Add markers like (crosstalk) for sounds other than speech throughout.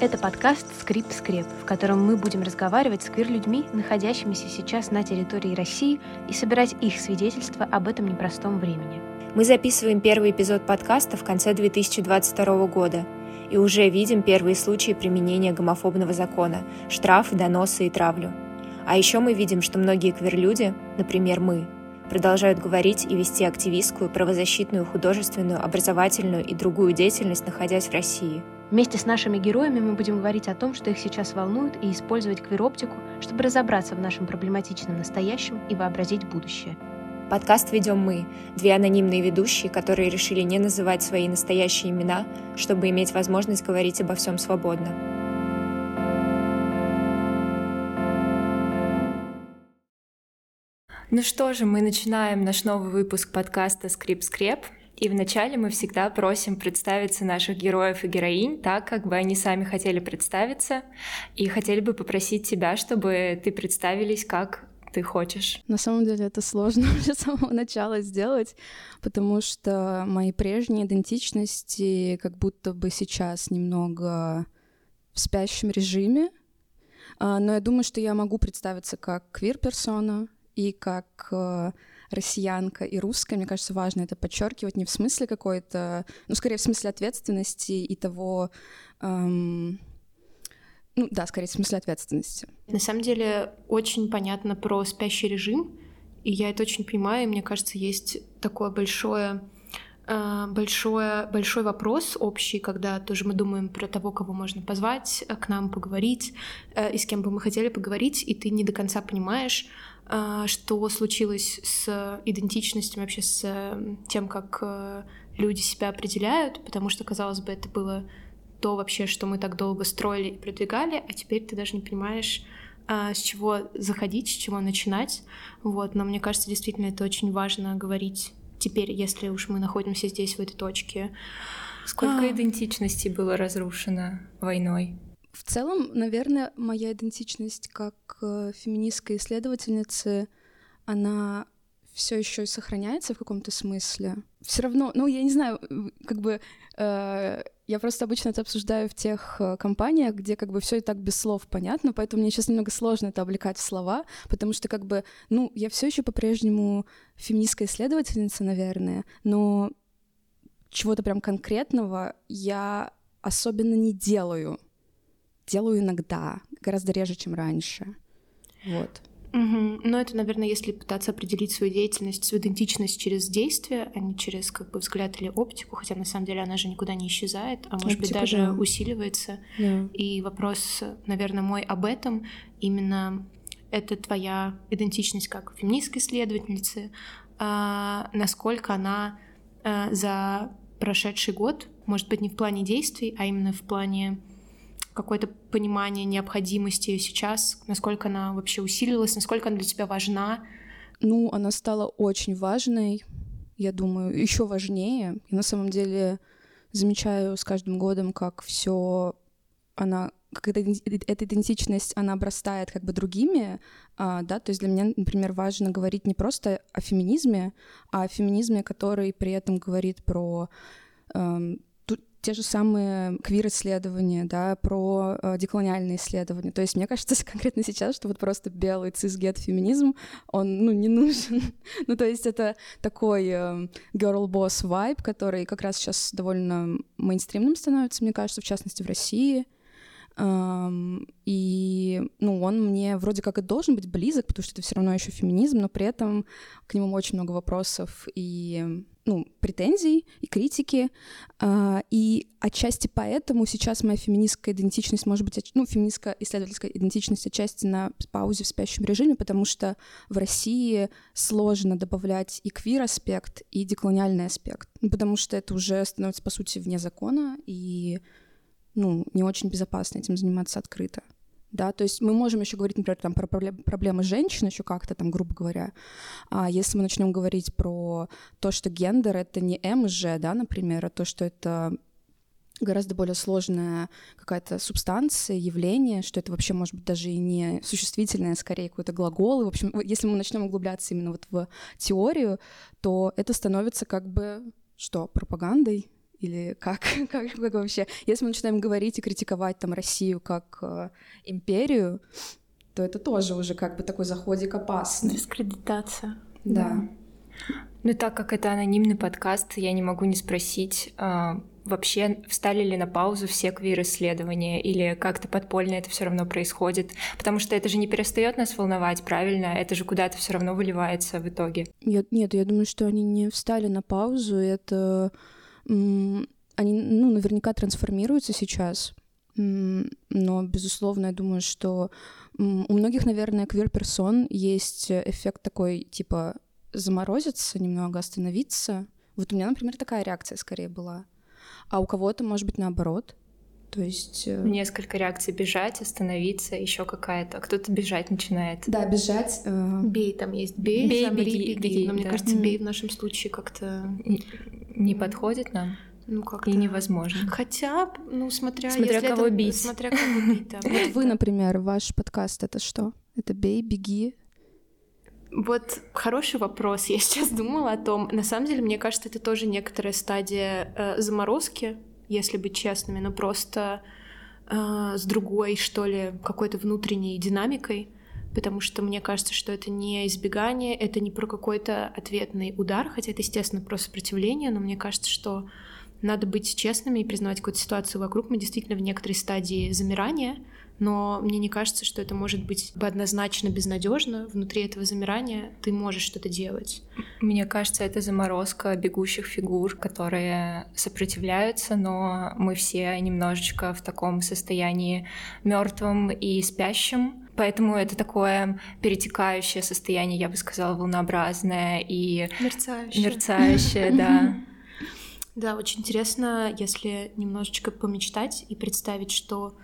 Это подкаст «Скрип-скреп», в котором мы будем разговаривать с квир-людьми, находящимися сейчас на территории России, и собирать их свидетельства об этом непростом времени. Мы записываем первый эпизод подкаста в конце 2022 года и уже видим первые случаи применения гомофобного закона, штрафы, доносы и травлю. А еще мы видим, что многие квир-люди, например, мы, продолжают говорить и вести активистскую, правозащитную, художественную, образовательную и другую деятельность, находясь в России – Вместе с нашими героями мы будем говорить о том, что их сейчас волнует, и использовать квироптику, чтобы разобраться в нашем проблематичном настоящем и вообразить будущее. Подкаст ведем мы, две анонимные ведущие, которые решили не называть свои настоящие имена, чтобы иметь возможность говорить обо всем свободно. Ну что же, мы начинаем наш новый выпуск подкаста «Скрип-скреп». И вначале мы всегда просим представиться наших героев и героинь так, как бы они сами хотели представиться, и хотели бы попросить тебя, чтобы ты представились как ты хочешь? На самом деле это сложно (laughs) уже с самого начала сделать, потому что мои прежние идентичности как будто бы сейчас немного в спящем режиме, а, но я думаю, что я могу представиться как квир-персона и как э, россиянка и русская, мне кажется, важно это подчеркивать не в смысле какой-то, ну, скорее в смысле ответственности и того, эм, ну да, скорее в смысле ответственности. На самом деле очень понятно про спящий режим, и я это очень понимаю, и мне кажется, есть такое большое э, большое, большой вопрос общий, когда тоже мы думаем про того, кого можно позвать э, к нам поговорить, э, и с кем бы мы хотели поговорить, и ты не до конца понимаешь, что случилось с идентичностью, вообще с тем, как э, люди себя определяют, потому что, казалось бы, это было то вообще, что мы так долго строили и продвигали, а теперь ты даже не понимаешь, а, с чего заходить, с чего начинать. Вот. Но мне кажется, действительно, это очень важно говорить теперь, если уж мы находимся здесь, в этой точке. Сколько а... идентичностей было разрушено войной? В целом, наверное, моя идентичность как э, феминистской исследовательницы, она все еще сохраняется в каком-то смысле. Все равно, ну, я не знаю, как бы э, я просто обычно это обсуждаю в тех э, компаниях, где как бы все и так без слов понятно, поэтому мне сейчас немного сложно это облекать в слова, потому что как бы, ну, я все еще по-прежнему феминистская исследовательница, наверное, но чего-то прям конкретного я особенно не делаю делаю иногда, гораздо реже, чем раньше. Вот. Угу. Но это, наверное, если пытаться определить свою деятельность, свою идентичность через действие, а не через как бы взгляд или оптику, хотя на самом деле она же никуда не исчезает, а может Оптика, быть даже да. усиливается. Да. И вопрос, наверное, мой об этом именно это твоя идентичность как феминистской исследовательницы, а насколько она а, за прошедший год, может быть, не в плане действий, а именно в плане какое-то понимание необходимости сейчас, насколько она вообще усилилась, насколько она для тебя важна? Ну, она стала очень важной, я думаю, еще важнее. И на самом деле замечаю с каждым годом, как все она как эта, эта идентичность, она обрастает как бы другими, а, да, то есть для меня, например, важно говорить не просто о феминизме, а о феминизме, который при этом говорит про эм, те же самые квир-исследования, да, про э, деколониальные исследования. То есть мне кажется (laughs) конкретно сейчас, что вот просто белый цисгет-феминизм, он, ну, не нужен. (laughs) ну, то есть это такой э, girl-boss vibe, который как раз сейчас довольно мейнстримным становится, мне кажется, в частности, в России. И ну, он мне вроде как и должен быть близок, потому что это все равно еще феминизм, но при этом к нему очень много вопросов и ну, претензий и критики. А, и отчасти поэтому сейчас моя феминистская идентичность может быть, ну, феминистская исследовательская идентичность отчасти на паузе в спящем режиме, потому что в России сложно добавлять и квир-аспект, и деколониальный аспект, потому что это уже становится, по сути, вне закона, и ну, не очень безопасно этим заниматься открыто да, то есть мы можем еще говорить, например, там, про проблемы женщин еще как-то там, грубо говоря, а если мы начнем говорить про то, что гендер — это не М и Ж, да, например, а то, что это гораздо более сложная какая-то субстанция, явление, что это вообще может быть даже и не существительное, а скорее какой-то глагол. И, в общем, если мы начнем углубляться именно вот в теорию, то это становится как бы что, пропагандой? Или как, (laughs) как, как вообще? Если мы начинаем говорить и критиковать там Россию как э, империю, то это тоже уже как бы такой заходик опасный. Дискредитация. Да. да. Ну, так как это анонимный подкаст, я не могу не спросить, э, вообще встали ли на паузу все квир-исследования или как-то подпольно это все равно происходит? Потому что это же не перестает нас волновать, правильно? Это же куда-то все равно выливается в итоге. Я, нет, я думаю, что они не встали на паузу. Это они, ну, наверняка трансформируются сейчас. Но, безусловно, я думаю, что у многих, наверное, квир-персон есть эффект такой, типа, заморозиться немного, остановиться. Вот у меня, например, такая реакция скорее была а у кого-то, может быть, наоборот. То есть... Э, Несколько реакций бежать, остановиться, еще какая-то. А кто-то бежать начинает. Да, бежать. Э... Бей, там есть бей, бей замри, беги, беги. беги. Но мне да. кажется, бей в нашем случае как-то... Не, не подходит нам? Ну, как И невозможно. Хотя, ну, смотря... Смотря кого это, бить. Смотря кого бить, да. (laughs) Вот вы, например, ваш подкаст — это что? Это «Бей, беги», вот хороший вопрос. (laughs) Я сейчас думала о том. На самом деле, мне кажется, это тоже некоторая стадия э, заморозки, если быть честными, но просто э, с другой, что ли, какой-то внутренней динамикой. Потому что мне кажется, что это не избегание, это не про какой-то ответный удар, хотя это, естественно, про сопротивление, но мне кажется, что надо быть честными и признавать какую-то ситуацию вокруг. Мы действительно в некоторой стадии замирания, но мне не кажется, что это может быть однозначно безнадежно. Внутри этого замирания ты можешь что-то делать. Мне кажется, это заморозка бегущих фигур, которые сопротивляются, но мы все немножечко в таком состоянии мертвом и спящем. Поэтому это такое перетекающее состояние, я бы сказала, волнообразное и мерцающее, мерцающее да. Да, очень интересно, если немножечко помечтать и представить, что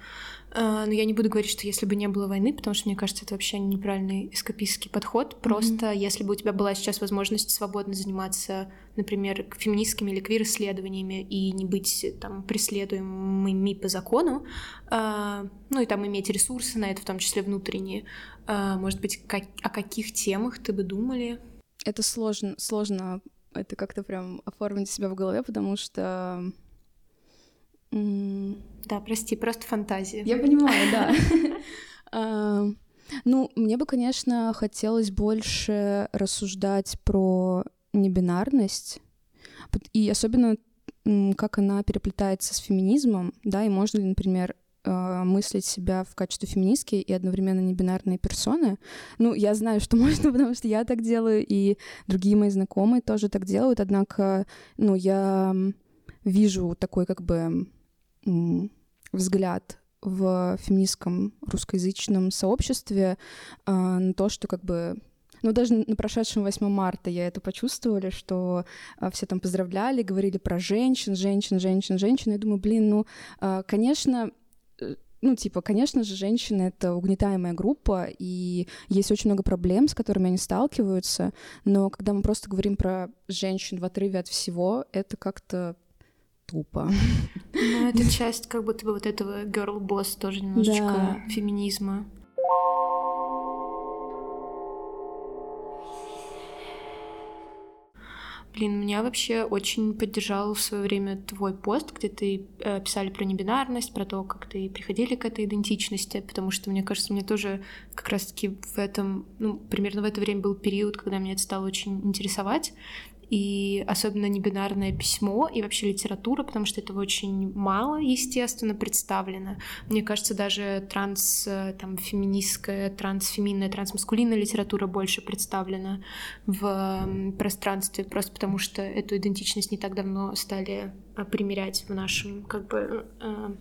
но я не буду говорить, что если бы не было войны, потому что мне кажется, это вообще неправильный эскапистский подход. Просто mm-hmm. если бы у тебя была сейчас возможность свободно заниматься, например, феминистскими или квир-исследованиями и не быть там преследуемыми по закону, э, ну и там иметь ресурсы на это, в том числе внутренние, э, может быть, как, о каких темах ты бы думали? Это сложно, сложно это как-то прям оформить себя в голове, потому что да, прости, просто фантазия. Я понимаю, да. А, (laughs) ну, мне бы, конечно, хотелось больше рассуждать про небинарность, и особенно как она переплетается с феминизмом, да, и можно ли, например, а, мыслить себя в качестве феминистки и одновременно небинарной персоны. Ну, я знаю, что (laughs) можно, потому что я так делаю, и другие мои знакомые тоже так делают, однако, ну, я вижу такой как бы взгляд в феминистском русскоязычном сообществе э, на то, что как бы ну, даже на прошедшем 8 марта я это почувствовала, что э, все там поздравляли, говорили про женщин, женщин, женщин, женщин. Я думаю, блин, ну, э, конечно, ну, типа, конечно же, женщины — это угнетаемая группа, и есть очень много проблем, с которыми они сталкиваются, но когда мы просто говорим про женщин в отрыве от всего, это как-то тупо. Ну, это часть как будто бы вот этого girl boss тоже немножечко да. феминизма. Блин, меня вообще очень поддержал в свое время твой пост, где ты э, писали про небинарность, про то, как ты приходили к этой идентичности, потому что, мне кажется, мне тоже как раз-таки в этом, ну, примерно в это время был период, когда меня это стало очень интересовать и особенно небинарное письмо и вообще литература, потому что этого очень мало, естественно, представлено. Мне кажется, даже транс, там, феминистская, трансфеминная, трансмаскулинная литература больше представлена в пространстве, просто потому что эту идентичность не так давно стали а, примерять в нашем, как бы, э,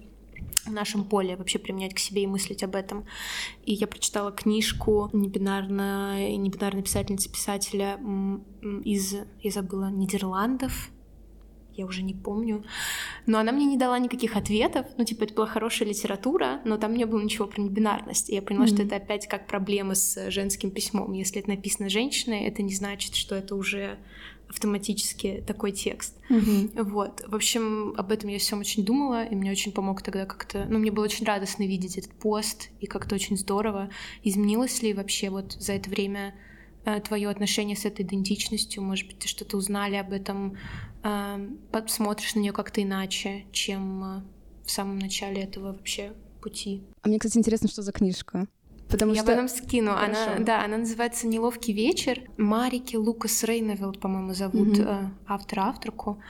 в нашем поле вообще применять к себе и мыслить об этом. И я прочитала книжку небинарной, небинарной писательницы-писателя из, я забыла, Нидерландов. я уже не помню. Но она мне не дала никаких ответов. Ну, типа, это была хорошая литература, но там не было ничего про небинарность. И я поняла, mm-hmm. что это опять как проблема с женским письмом. Если это написано женщиной, это не значит, что это уже автоматически такой текст. Mm-hmm. Вот. В общем, об этом я всем очень думала, и мне очень помог тогда как-то... Ну, мне было очень радостно видеть этот пост, и как-то очень здорово. Изменилось ли вообще вот за это время э, твое отношение с этой идентичностью? Может быть, ты что-то узнали об этом, э, смотришь на нее как-то иначе, чем э, в самом начале этого вообще пути. А мне, кстати, интересно, что за книжка. Потому я что... потом скину. Она, да, она называется «Неловкий вечер». Марики Лукас Рейневелд, по-моему, зовут mm-hmm. автора-авторку.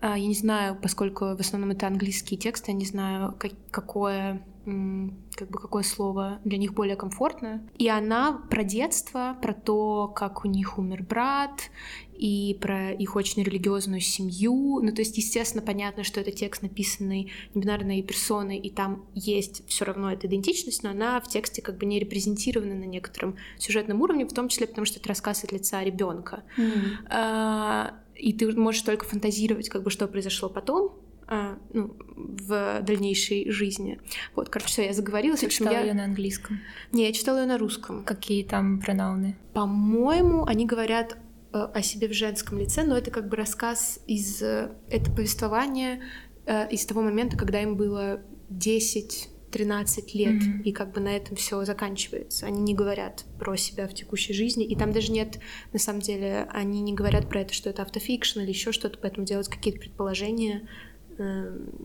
Э, я не знаю, поскольку в основном это английские тексты, я не знаю, как, какое как бы какое слово для них более комфортное. И она про детство, про то, как у них умер брат, и про их очень религиозную семью. Ну, то есть, естественно, понятно, что это текст, написанный небинарной персоной, и там есть все равно эта идентичность, но она в тексте как бы не репрезентирована на некотором сюжетном уровне, в том числе потому, что это рассказ от лица ребенка. Mm-hmm. А, и ты можешь только фантазировать, как бы, что произошло потом, а, ну, в дальнейшей жизни. Вот, короче, все, я заговорилась. Ты читала я... ее на английском? Не, я читала ее на русском. Какие там пронауны? По-моему, они говорят э, о себе в женском лице, но это как бы рассказ из... Э, это повествование э, из того момента, когда им было 10 13 лет, mm-hmm. и как бы на этом все заканчивается. Они не говорят про себя в текущей жизни, и там даже нет, на самом деле, они не говорят про это, что это автофикшн или еще что-то, поэтому делать какие-то предположения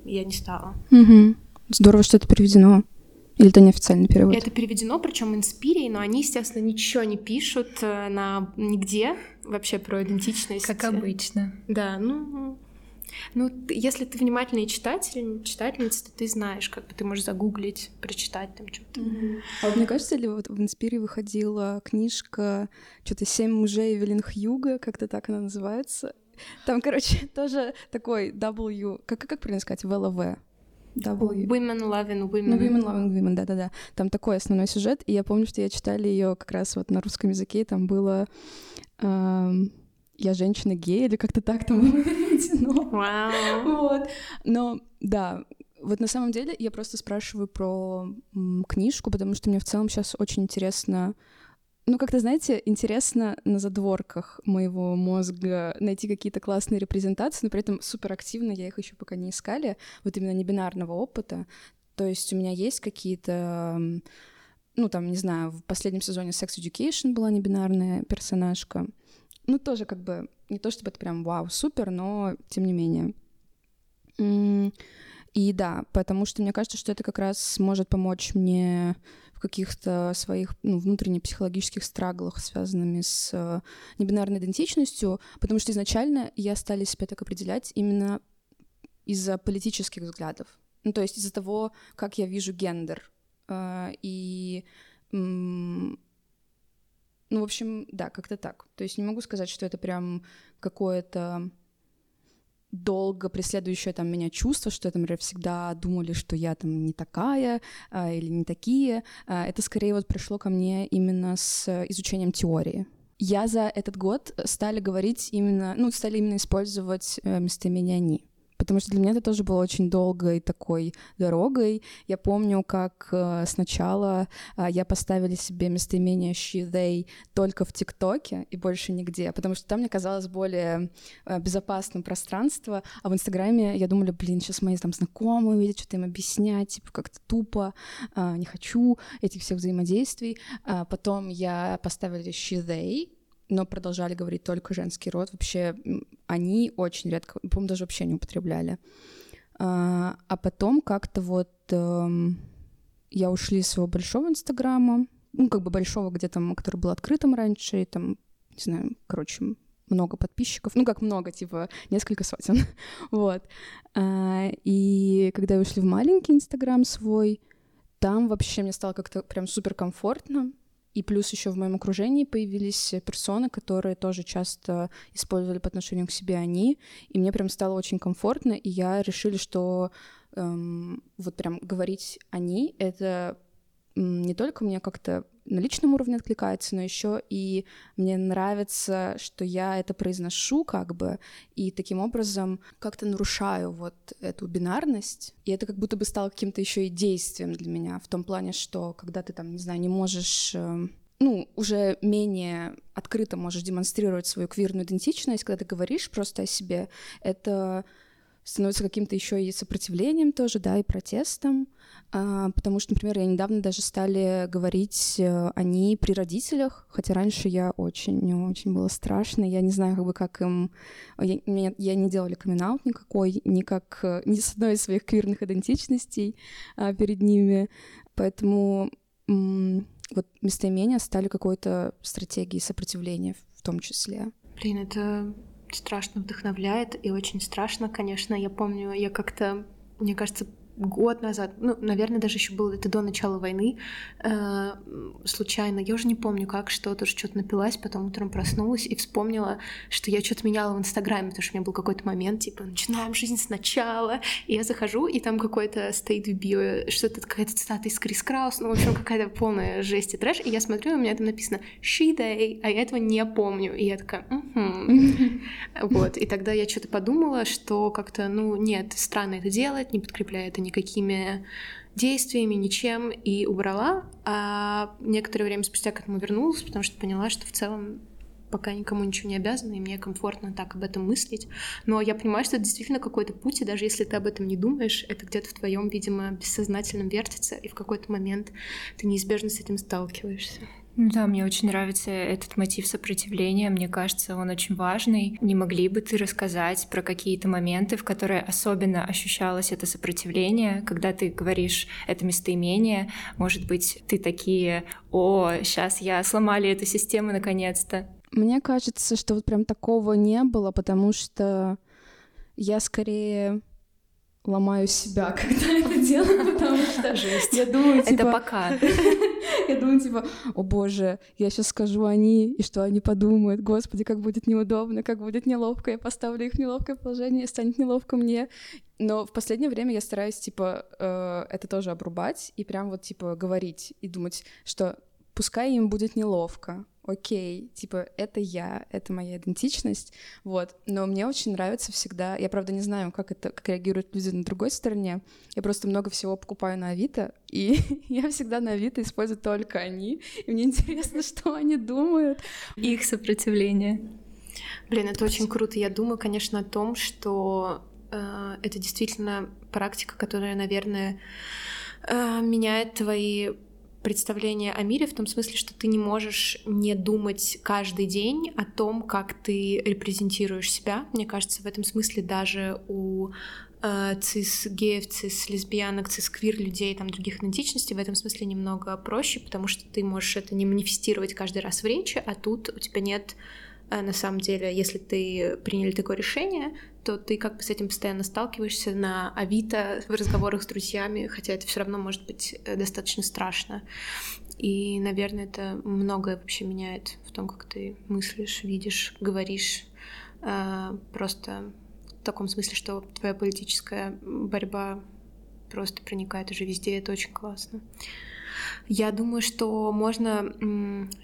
я не стала. Угу. Здорово, что это переведено. Или это неофициальный перевод? Это переведено, причем инспирией, но они, естественно, ничего не пишут э, на нигде вообще про идентичность. Как обычно. Да, ну, ну, если ты внимательный читатель, читательница, то ты знаешь, как бы ты можешь загуглить, прочитать там что-то. Mm-hmm. А вот мне кажется, ли вот в Инспире выходила книжка что-то «Семь мужей Эвелин Хьюга», как-то так она называется. Там, короче, (laughs) тоже такой W, как, как правильно сказать, ВЛВ. W. Women loving women. Ну, women loving women, да-да-да. Там такой основной сюжет, и я помню, что я читали ее как раз вот на русском языке, там было эм, «Я женщина гей» или как-то так там было (laughs) переведено. Wow. Вот. Но, да, вот на самом деле я просто спрашиваю про м, книжку, потому что мне в целом сейчас очень интересно ну, как-то, знаете, интересно на задворках моего мозга найти какие-то классные репрезентации, но при этом суперактивно я их еще пока не искали, вот именно небинарного опыта. То есть у меня есть какие-то ну, там, не знаю, в последнем сезоне Sex Education была небинарная персонажка. Ну, тоже как бы, не то чтобы это прям вау, супер, но тем не менее. И да, потому что мне кажется, что это как раз может помочь мне в каких-то своих ну, внутренних психологических страглах, связанными с э, небинарной идентичностью, потому что изначально я стали себя так определять именно из-за политических взглядов. Ну, то есть из-за того, как я вижу гендер. Э, и ну, в общем, да, как-то так. То есть не могу сказать, что это прям какое-то долго преследующее там меня чувство, что, например, всегда думали, что я там не такая а, или не такие, а, это скорее вот пришло ко мне именно с изучением теории. Я за этот год стали говорить именно, ну, стали именно использовать э, местоимение «они» потому что для меня это тоже было очень долгой такой дорогой. Я помню, как э, сначала э, я поставила себе местоимение she, they только в ТикТоке и больше нигде, потому что там мне казалось более э, безопасным пространство, а в Инстаграме я думала, блин, сейчас мои там знакомые увидят, что-то им объяснять, типа как-то тупо, не хочу этих всех взаимодействий. А потом я поставила she, they, но продолжали говорить только женский род. Вообще они очень редко, по-моему, даже вообще не употребляли. А, а потом как-то вот э, я ушли из своего большого инстаграма, ну, как бы большого, где там, который был открытым раньше, и там, не знаю, короче, много подписчиков, ну, как много, типа, несколько сотен, (laughs) вот. А, и когда я ушли в маленький инстаграм свой, там вообще мне стало как-то прям супер комфортно, и плюс еще в моем окружении появились персоны, которые тоже часто использовали по отношению к себе они, и мне прям стало очень комфортно, и я решила, что эм, вот прям говорить они — это не только мне как-то на личном уровне откликается, но еще и мне нравится, что я это произношу как бы, и таким образом как-то нарушаю вот эту бинарность, и это как будто бы стало каким-то еще и действием для меня, в том плане, что когда ты там, не знаю, не можешь эм, ну, уже менее открыто можешь демонстрировать свою квирную идентичность, когда ты говоришь просто о себе, это становится каким-то еще и сопротивлением тоже, да, и протестом, потому что, например, я недавно даже стали говорить э, они при родителях, хотя раньше я очень, очень было страшно, я не знаю, как бы как им, я, я не делали камин никакой, ни как, э, ни с одной из своих квирных идентичностей а, перед ними, поэтому вот местоимения стали какой-то стратегией сопротивления в том числе. Блин, это страшно вдохновляет и очень страшно, конечно. Я помню, я как-то, мне кажется, год назад, ну, наверное, даже еще было это до начала войны, э, случайно, я уже не помню как, что, тоже что-то напилась, потом утром проснулась и вспомнила, что я что-то меняла в Инстаграме, потому что у меня был какой-то момент, типа, начинаем жизнь сначала, и я захожу, и там какой-то стоит в био, что-то какая-то цитата из Крис Краус, ну, в общем, какая-то полная жесть и трэш, и я смотрю, и у меня там написано «she day», а я этого не помню, и я такая (laughs) вот, и тогда я что-то подумала, что как-то, ну, нет, странно это делать, не подкрепляя это никакими действиями, ничем, и убрала. А некоторое время спустя к этому вернулась, потому что поняла, что в целом пока никому ничего не обязана, и мне комфортно так об этом мыслить. Но я понимаю, что это действительно какой-то путь, и даже если ты об этом не думаешь, это где-то в твоем, видимо, бессознательном вертится, и в какой-то момент ты неизбежно с этим сталкиваешься. Да, мне очень нравится этот мотив сопротивления. Мне кажется, он очень важный. Не могли бы ты рассказать про какие-то моменты, в которые особенно ощущалось это сопротивление, когда ты говоришь это местоимение? Может быть, ты такие, о, сейчас я сломали эту систему наконец-то. Мне кажется, что вот прям такого не было, потому что я скорее ломаю себя, (laughs) когда это делаю, потому что (laughs) Жесть. я думаю, типа... Это пока. (laughs) Я думаю, типа, о боже, я сейчас скажу они, и что они подумают, господи, как будет неудобно, как будет неловко, я поставлю их в неловкое положение, и станет неловко мне. Но в последнее время я стараюсь, типа, э, это тоже обрубать и прям вот, типа, говорить и думать, что пускай им будет неловко, окей, типа, это я, это моя идентичность, вот. Но мне очень нравится всегда, я, правда, не знаю, как это, как реагируют люди на другой стороне, я просто много всего покупаю на Авито, и (laughs) я всегда на Авито использую только они, и мне интересно, (laughs) что они думают. Их сопротивление. Блин, это очень круто. Я думаю, конечно, о том, что э, это действительно практика, которая, наверное, э, меняет твои представление о мире в том смысле, что ты не можешь не думать каждый день о том, как ты репрезентируешь себя. Мне кажется, в этом смысле даже у э, цис-геев, цис-лесбиянок, цис-квир людей, там, других идентичностей в этом смысле немного проще, потому что ты можешь это не манифестировать каждый раз в речи, а тут у тебя нет на самом деле, если ты приняли такое решение, то ты как бы с этим постоянно сталкиваешься на Авито в разговорах с друзьями, хотя это все равно может быть э, достаточно страшно. И, наверное, это многое вообще меняет в том, как ты мыслишь, видишь, говоришь. А, просто в таком смысле, что твоя политическая борьба просто проникает уже везде, это очень классно. Я думаю, что можно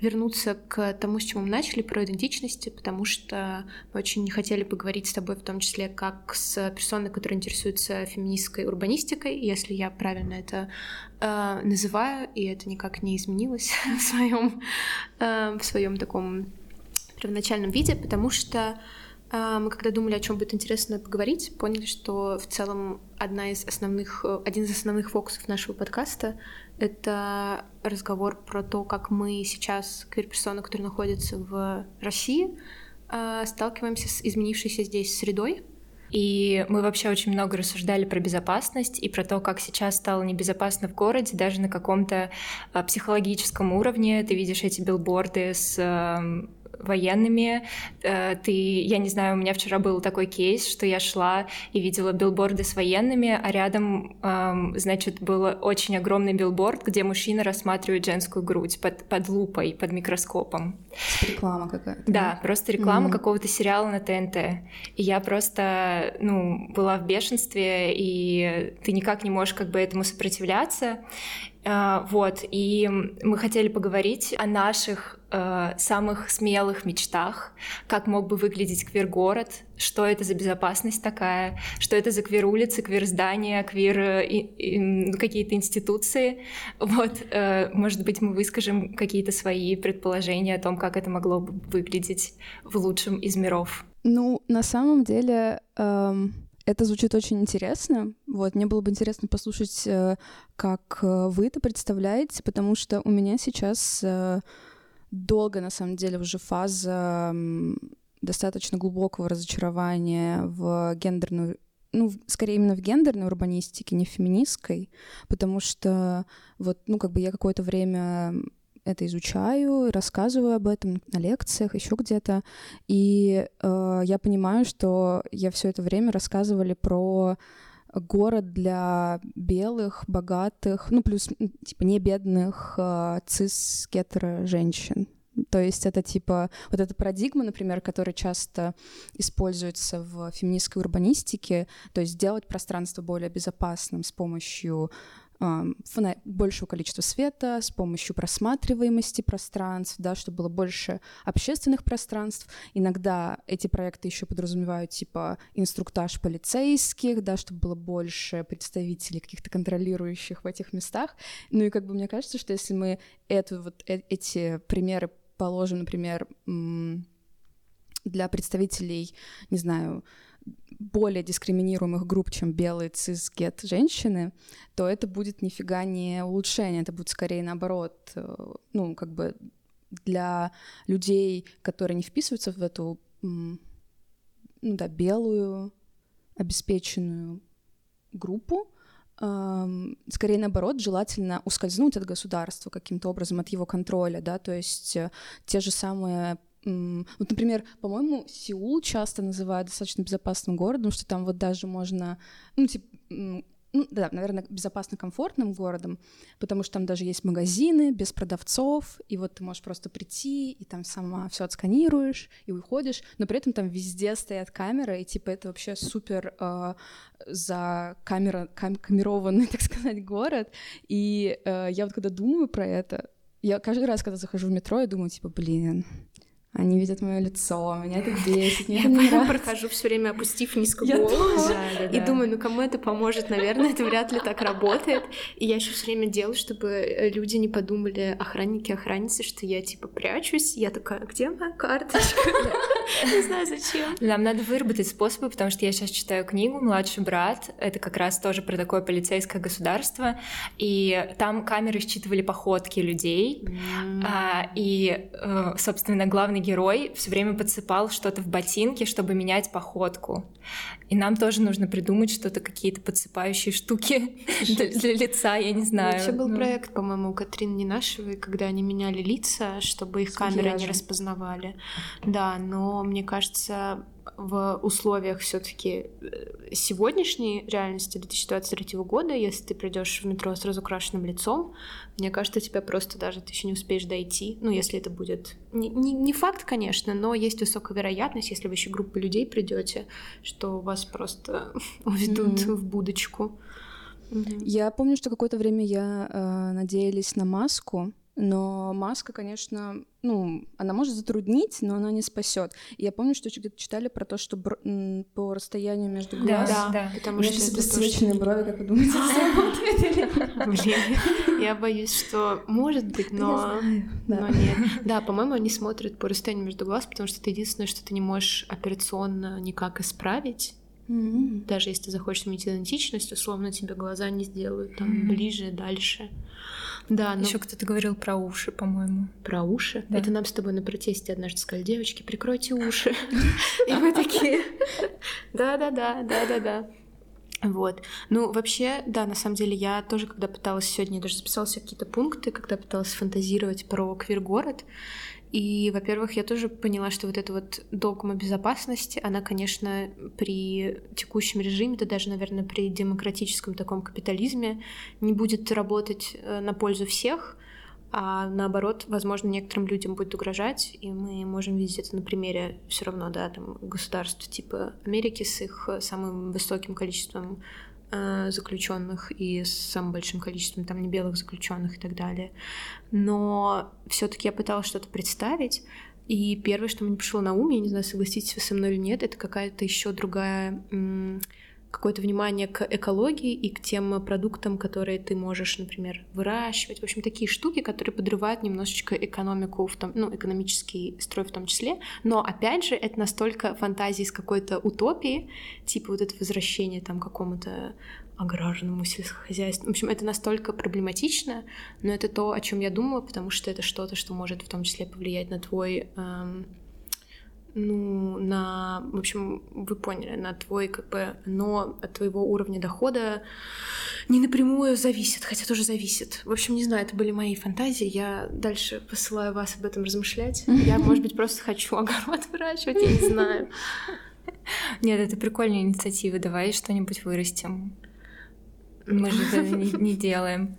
вернуться к тому, с чего мы начали, про идентичности, потому что мы очень хотели поговорить с тобой в том числе как с персоной, которая интересуется феминистской урбанистикой, если я правильно это э, называю, и это никак не изменилось (laughs) в своем, э, в своем таком первоначальном виде, потому что а, мы когда думали, о чем будет интересно поговорить, поняли, что в целом одна из основных, один из основных фокусов нашего подкаста — это разговор про то, как мы сейчас, квир-персоны, которые находятся в России, а, сталкиваемся с изменившейся здесь средой, и мы вообще очень много рассуждали про безопасность и про то, как сейчас стало небезопасно в городе, даже на каком-то а, психологическом уровне. Ты видишь эти билборды с военными. Э, ты, я не знаю, у меня вчера был такой кейс, что я шла и видела билборды с военными, а рядом, значит, был очень огромный билборд, где мужчина рассматривает женскую грудь под, под лупой, под микроскопом. Реклама какая-то. Да, просто реклама mm-hmm. какого-то сериала на ТНТ. И я просто, ну, была в бешенстве, и ты никак не можешь как бы этому сопротивляться. А, вот, и мы хотели поговорить о наших э, самых смелых мечтах, как мог бы выглядеть квир-город, что это за безопасность такая, что это за квир-улицы, квир-здания, квир э, какие-то институции. Вот, э, может быть, мы выскажем какие-то свои предположения о том, как это могло бы выглядеть в лучшем из миров. Ну, на самом деле... Эм это звучит очень интересно. Вот, мне было бы интересно послушать, э, как э, вы это представляете, потому что у меня сейчас э, долго, на самом деле, уже фаза достаточно глубокого разочарования в гендерную ну, скорее именно в гендерной урбанистике, не в феминистской, потому что вот, ну, как бы я какое-то время это изучаю, рассказываю об этом на лекциях, еще где-то. И э, я понимаю, что я все это время рассказывали про город для белых, богатых, ну плюс типа не бедных э, цис женщин. То есть это типа вот эта парадигма, например, которая часто используется в феминистской урбанистике, то есть сделать пространство более безопасным с помощью большего количества света, с помощью просматриваемости пространств, да, чтобы было больше общественных пространств. Иногда эти проекты еще подразумевают типа инструктаж полицейских, да, чтобы было больше представителей каких-то контролирующих в этих местах. Ну и как бы мне кажется, что если мы эту, вот, э эти примеры положим, например, для представителей, не знаю, более дискриминируемых групп, чем белые цисгет женщины, то это будет нифига не улучшение, это будет скорее наоборот, э, ну, как бы для людей, которые не вписываются в эту, ну да, белую, обеспеченную группу, скорее наоборот, желательно ускользнуть от государства каким-то образом, от его контроля, да, то есть э, те же самые вот, например, по-моему, Сеул часто называют достаточно безопасным городом, что там вот даже можно, ну, типа, ну, да, наверное, безопасно комфортным городом, потому что там даже есть магазины без продавцов, и вот ты можешь просто прийти, и там сама все отсканируешь, и уходишь, но при этом там везде стоят камеры, и типа это вообще супер э, за камера, кам камерованный, (laughs) так сказать, город. И э, я вот когда думаю про это, я каждый раз, когда захожу в метро, я думаю, типа, блин, они видят мое лицо, меня это бесит, мне я это не нравится. прохожу все время, опустив низко голову, и думаю, ну кому это поможет, наверное, это вряд ли так работает. И я еще все время делаю, чтобы э, люди не подумали, охранники, охранницы, что я типа прячусь. Я такая, где моя карточка? (laughs) Не знаю, зачем. Нам надо выработать способы, потому что я сейчас читаю книгу «Младший брат». Это как раз тоже про такое полицейское государство. И там камеры считывали походки людей. А, и, э, собственно, главный герой все время подсыпал что-то в ботинки, чтобы менять походку. И нам тоже нужно придумать что-то, какие-то подсыпающие штуки для, для лица, я не знаю. Вообще был ну... проект, по-моему, у Катрины Ненашевой, когда они меняли лица, чтобы их камеры не распознавали. Да, но мне кажется, в условиях все-таки э, сегодняшней реальности 2023 года, если ты придешь в метро с разукрашенным лицом, мне кажется, тебя просто даже ты еще не успеешь дойти. Ну, если это будет не, не, не факт, конечно, но есть высокая вероятность, если вы еще группа людей придете, что вас просто (laughs) уведут mm-hmm. в будочку. Я помню, что какое-то время я э, надеялись на маску, но маска, конечно, ну, она может затруднить, но она не спасет. И я помню, что где-то читали про то, что бр... по расстоянию между глаз... Да, да, потому что... сейчас бесцветные брови, как вы думаете, (laughs) Блин, я боюсь, что может быть, но... но нет. Да, по-моему, они смотрят по расстоянию между глаз, потому что это единственное, что ты не можешь операционно никак исправить. Mm-hmm. Даже если ты захочешь сменить идентичность, условно тебе глаза не сделают там mm-hmm. ближе, дальше. Да, но... Еще кто-то говорил про уши, по-моему. Про уши? Да. Это нам с тобой на протесте однажды сказали, девочки, прикройте уши. (laughs) И мы такие, да-да-да, да-да-да. Вот. Ну, вообще, да, на самом деле, я тоже, когда пыталась сегодня, я даже записала себе какие-то пункты, когда пыталась фантазировать про квир-город, и, во-первых, я тоже поняла, что вот эта вот догма безопасности, она, конечно, при текущем режиме, да даже, наверное, при демократическом таком капитализме не будет работать э, на пользу всех, а наоборот, возможно, некоторым людям будет угрожать, и мы можем видеть это на примере все равно, да, там, государств типа Америки с их самым высоким количеством э, заключенных и с самым большим количеством там небелых заключенных и так далее. Но все-таки я пыталась что-то представить, и первое, что мне пришло на ум, я не знаю, согласитесь вы со мной или нет, это какая-то еще другая какое-то внимание к экологии и к тем продуктам, которые ты можешь, например, выращивать. В общем, такие штуки, которые подрывают немножечко экономику, в том, ну, экономический строй в том числе. Но, опять же, это настолько фантазии из какой-то утопии, типа вот это возвращение там какому-то аграрному сельскохозяйству. В общем, это настолько проблематично, но это то, о чем я думала, потому что это что-то, что может в том числе повлиять на твой эм, ну, на, в общем, вы поняли, на твой, как бы, но от твоего уровня дохода не напрямую зависит, хотя тоже зависит. В общем, не знаю, это были мои фантазии, я дальше посылаю вас об этом размышлять. Я, может быть, просто хочу огород (laughs) выращивать, я не знаю. Нет, это прикольная инициатива, давай что-нибудь вырастим. Мы же это не, не делаем.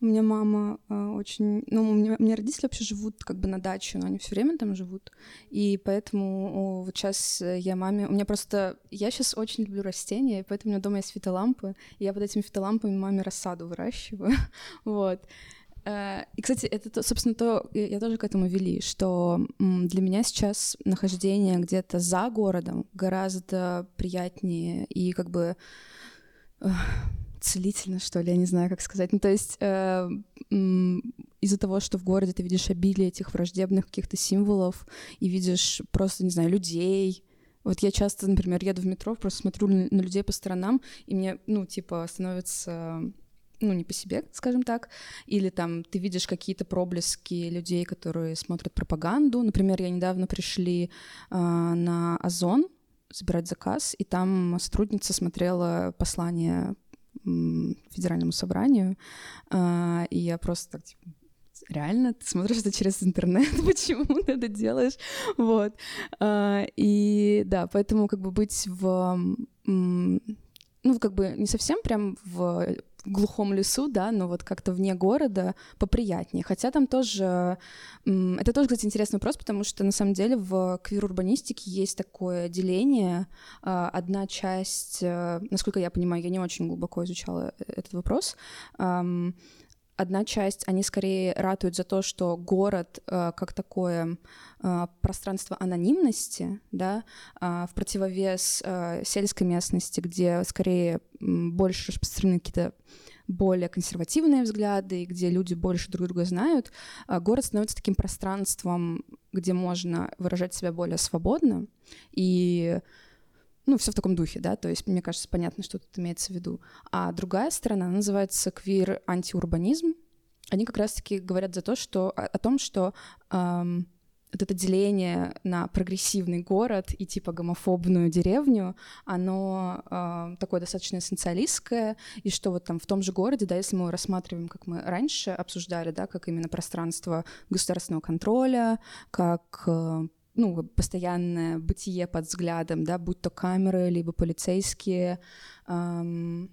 У меня мама э, очень... Ну, у меня, у меня родители вообще живут как бы на даче, но они все время там живут. И поэтому о, вот сейчас я маме... У меня просто... Я сейчас очень люблю растения, поэтому у меня дома есть фитолампы. И я под этими фитолампами маме рассаду выращиваю. (laughs) вот. Э, и, кстати, это, собственно, то, я тоже к этому вели, что для меня сейчас нахождение где-то за городом гораздо приятнее и как бы целительно, что ли, я не знаю, как сказать. Ну, то есть э, из-за того, что в городе ты видишь обилие этих враждебных каких-то символов и видишь просто, не знаю, людей. Вот я часто, например, еду в метро, просто смотрю на, людей по сторонам, и мне, ну, типа, становится ну, не по себе, скажем так, или там ты видишь какие-то проблески людей, которые смотрят пропаганду. Например, я недавно пришли э, на Озон забирать заказ, и там сотрудница смотрела послание федеральному собранию, а, и я просто так, типа, реально, ты смотришь это через интернет, (laughs) почему ты это делаешь, вот, а, и да, поэтому как бы быть в, ну, как бы не совсем прям в глухом лесу, да, но вот как-то вне города поприятнее. Хотя там тоже... Это тоже, кстати, интересный вопрос, потому что на самом деле в квир-урбанистике есть такое деление. А, одна часть, э, насколько я понимаю, я не очень глубоко изучала э, этот вопрос, одна часть, они скорее ратуют за то, что город э, как такое э, пространство анонимности, да, э, в противовес э, сельской местности, где скорее больше распространены какие-то более консервативные взгляды, где люди больше друг друга знают, э, город становится таким пространством, где можно выражать себя более свободно. И ну, все в таком духе, да, то есть, мне кажется, понятно, что тут имеется в виду. А другая сторона называется квир-антиурбанизм. Они как раз-таки говорят за то, что, о, том, что эм, вот это деление на прогрессивный город и типа гомофобную деревню, оно э, такое достаточно эссенциалистское, и что вот там в том же городе, да, если мы рассматриваем, как мы раньше обсуждали, да, как именно пространство государственного контроля, как э, ну, постоянное бытие под взглядом, да, будь то камеры, либо полицейские, эм,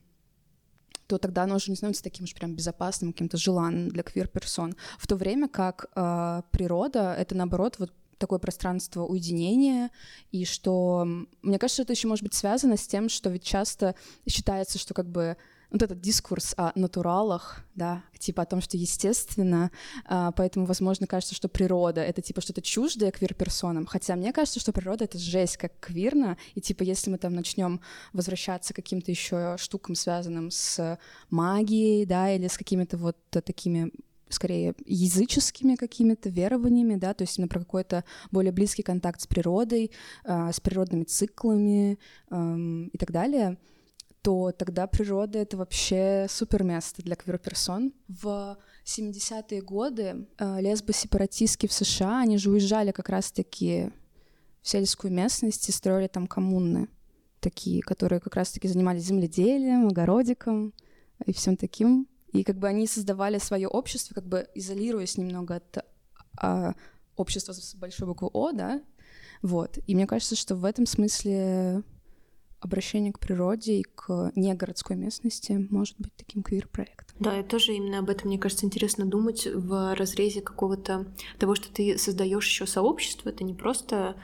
то тогда оно уже не становится таким уж прям безопасным, каким-то желанным для квир-персон. В то время как э, природа — это, наоборот, вот такое пространство уединения, и что, мне кажется, это еще может быть связано с тем, что ведь часто считается, что как бы вот этот дискурс о натуралах, да, типа о том, что естественно, а, поэтому, возможно, кажется, что природа — это типа что-то чуждое квир-персонам, хотя мне кажется, что природа — это жесть как квирно, и типа если мы там начнем возвращаться к каким-то еще штукам, связанным с магией, да, или с какими-то вот такими скорее языческими какими-то верованиями, да, то есть именно про какой-то более близкий контакт с природой, э, с природными циклами э, и так далее — то тогда природа — это вообще супер место для квир-персон. В 70-е годы э, лесбо-сепаратистки в США, они же уезжали как раз-таки в сельскую местность и строили там коммуны такие, которые как раз-таки занимались земледелием, огородиком и всем таким. И как бы они создавали свое общество, как бы изолируясь немного от а, общества с большой буквы О, да, вот. И мне кажется, что в этом смысле обращение к природе и к негородской местности может быть таким квир-проектом. Да, и тоже именно об этом, мне кажется, интересно думать в разрезе какого-то того, что ты создаешь еще сообщество. Это не просто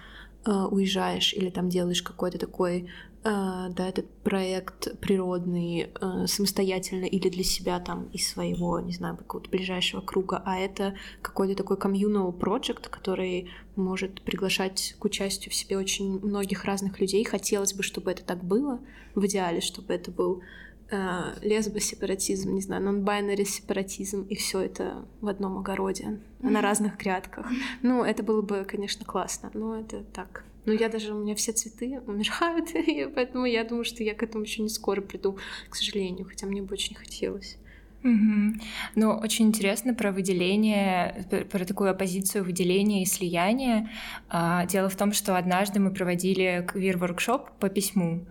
э, уезжаешь или там делаешь какой-то такой да, этот проект природный а, самостоятельно или для себя там из своего, не знаю, какого-то ближайшего круга, а это какой-то такой communal project, который может приглашать к участию в себе очень многих разных людей. Хотелось бы, чтобы это так было, в идеале, чтобы это был э, лесбосепаратизм, не знаю, non-binary сепаратизм, и все это в одном огороде, mm-hmm. на разных грядках. Ну, это было бы, конечно, классно, но это так, ну, я даже, у меня все цветы (laughs) умирают, и поэтому я думаю, что я к этому еще не скоро приду, к сожалению, хотя мне бы очень хотелось. Угу. Ну, очень интересно про выделение, про такую оппозицию выделения и слияния. А, дело в том, что однажды мы проводили квир-воркшоп по письму,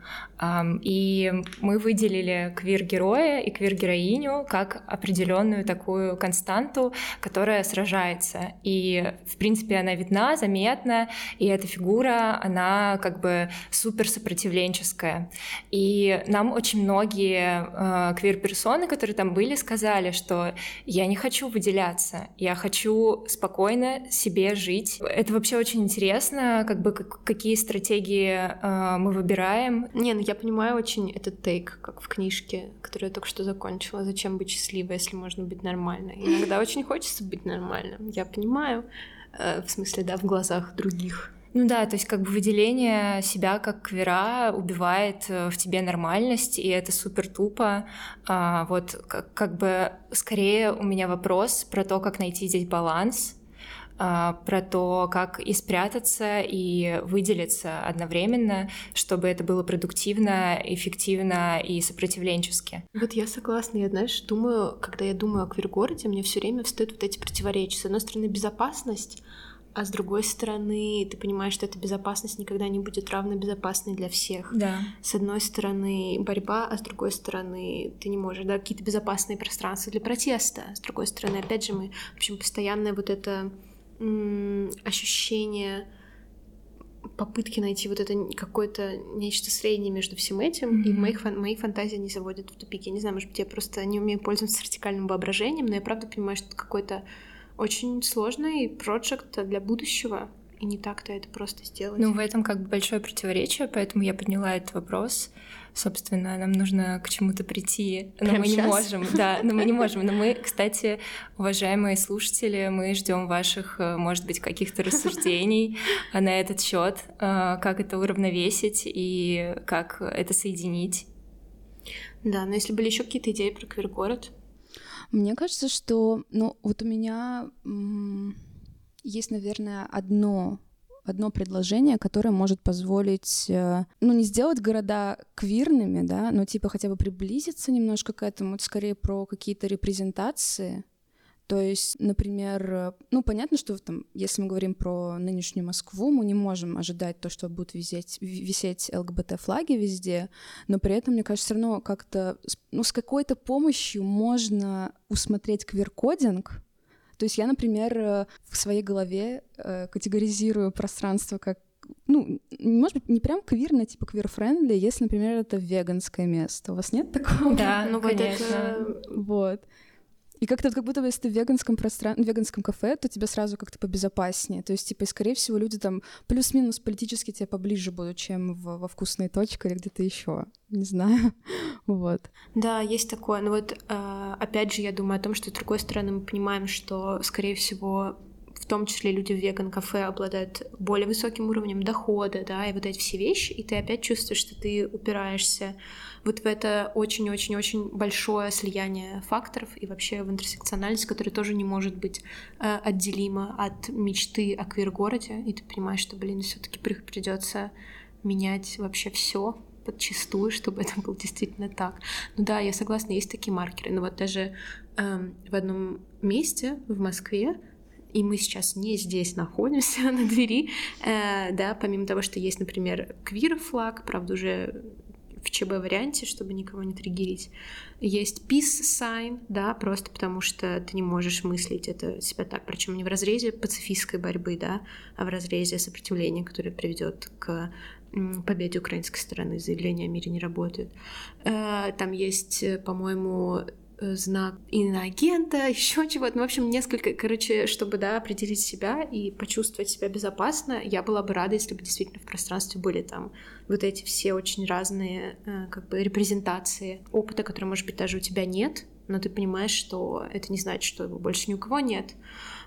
и мы выделили квир-героя и квир-героиню как определенную такую константу, которая сражается. И, в принципе, она видна, заметна, и эта фигура, она как бы супер сопротивленческая. И нам очень многие а, квир-персоны, которые там были, сказали, что я не хочу выделяться, я хочу спокойно себе жить. Это вообще очень интересно, как бы какие стратегии э, мы выбираем. Не, ну я понимаю очень этот тейк, как в книжке, которую я только что закончила. Зачем быть счастливой, если можно быть нормальной? Иногда очень хочется быть нормальным. Я понимаю, э, в смысле, да, в глазах других. Ну да, то есть как бы выделение себя как квера убивает э, в тебе нормальность, и это супер тупо. А, вот как, как бы скорее у меня вопрос про то, как найти здесь баланс, а, про то, как и спрятаться, и выделиться одновременно, чтобы это было продуктивно, эффективно и сопротивленчески. Вот я согласна. Я, знаешь, думаю, когда я думаю о квир-городе, мне все время встают вот эти противоречия. С одной стороны, безопасность, а с другой стороны, ты понимаешь, что эта безопасность никогда не будет равно безопасной для всех. Да. С одной стороны борьба, а с другой стороны ты не можешь, да, какие-то безопасные пространства для протеста. С другой стороны, опять же, мы, в общем, постоянное вот это ощущение попытки найти вот это какое-то нечто среднее между всем этим, mm-hmm. и моих, фан- мои фантазии не заводят в тупик. Я не знаю, может быть, я просто не умею пользоваться вертикальным воображением, но я правда понимаю, что это какой-то очень сложный проект для будущего, и не так-то это просто сделать. Ну, в этом как бы большое противоречие, поэтому я подняла этот вопрос. Собственно, нам нужно к чему-то прийти, но Прямо мы сейчас? не можем, да, но мы не можем. Но мы, кстати, уважаемые слушатели, мы ждем ваших, э, может быть, каких-то рассуждений (laughs) на этот счет, э, как это уравновесить и как это соединить. Да, но если были еще какие-то идеи про квир-город, мне кажется, что, ну, вот у меня есть, наверное, одно одно предложение, которое может позволить, э, ну, не сделать города квирными, да, но типа хотя бы приблизиться немножко к этому, это скорее про какие-то репрезентации, то есть, например, ну, понятно, что там, если мы говорим про нынешнюю Москву, мы не можем ожидать то, что будут висеть, висеть ЛГБТ-флаги везде, но при этом, мне кажется, все равно как-то, ну, с какой-то помощью можно усмотреть queer-coding, то есть я, например, в своей голове э, категоризирую пространство как ну, может быть, не прям квирное, типа queer-friendly, если, например, это веганское место. У вас нет такого? Да, ну, конечно. Вот. И как-то как будто если ты в веганском пространстве, в веганском кафе, то тебе сразу как-то побезопаснее. То есть, типа, скорее всего, люди там плюс-минус политически тебе поближе будут, чем в, во вкусной точке или где-то еще. Не знаю. (laughs) вот. Да, есть такое. Но вот, э, опять же, я думаю о том, что, с другой стороны, мы понимаем, что, скорее всего, в том числе люди в веган-кафе обладают более высоким уровнем дохода, да, и вот эти все вещи, и ты опять чувствуешь, что ты упираешься вот в это очень-очень-очень большое слияние факторов и вообще в интерсекциональность, которая тоже не может быть э, отделима от мечты о квир-городе, и ты понимаешь, что, блин, все таки придется менять вообще все подчастую, (laughs) чтобы это было действительно так. Ну да, я согласна, есть такие маркеры, но вот даже э, в одном месте в Москве и мы сейчас не здесь находимся (laughs) на двери, э, да, помимо того, что есть, например, квир-флаг, правда, уже в ЧБ-варианте, чтобы никого не триггерить. Есть peace sign, да, просто потому что ты не можешь мыслить это себя так, причем не в разрезе пацифистской борьбы, да, а в разрезе сопротивления, которое приведет к победе украинской стороны заявление о мире не работает. Э, там есть, э, по-моему, знак иноагента, (laughs) еще чего-то. Ну, в общем, несколько, короче, чтобы, да, определить себя и почувствовать себя безопасно, я была бы рада, если бы действительно в пространстве были там вот эти все очень разные, как бы, репрезентации опыта, который, может быть, даже у тебя нет, но ты понимаешь, что это не значит, что его больше ни у кого нет.